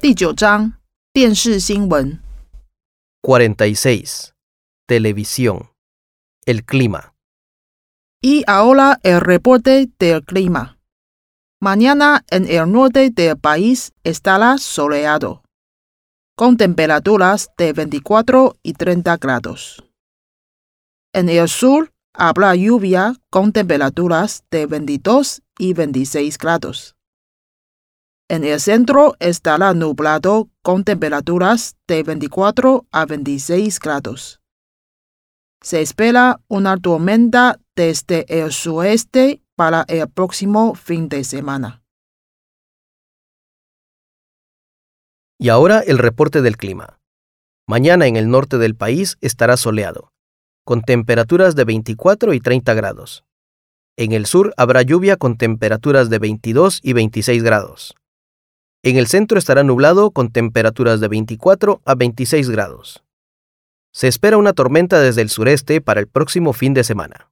第九章电视新闻。 46. Televisión. El clima. Y ahora el reporte del clima. Mañana en el norte del país estará soleado, con temperaturas de 24 y 30 grados. En el sur habrá lluvia con temperaturas de 22 y 26 grados. En el centro estará nublado con temperaturas de 24 a 26 grados. Se espera una tormenta desde el sueste para el próximo fin de semana. Y ahora el reporte del clima. Mañana en el norte del país estará soleado, con temperaturas de 24 y 30 grados. En el sur habrá lluvia con temperaturas de 22 y 26 grados. En el centro estará nublado con temperaturas de 24 a 26 grados. Se espera una tormenta desde el sureste para el próximo fin de semana.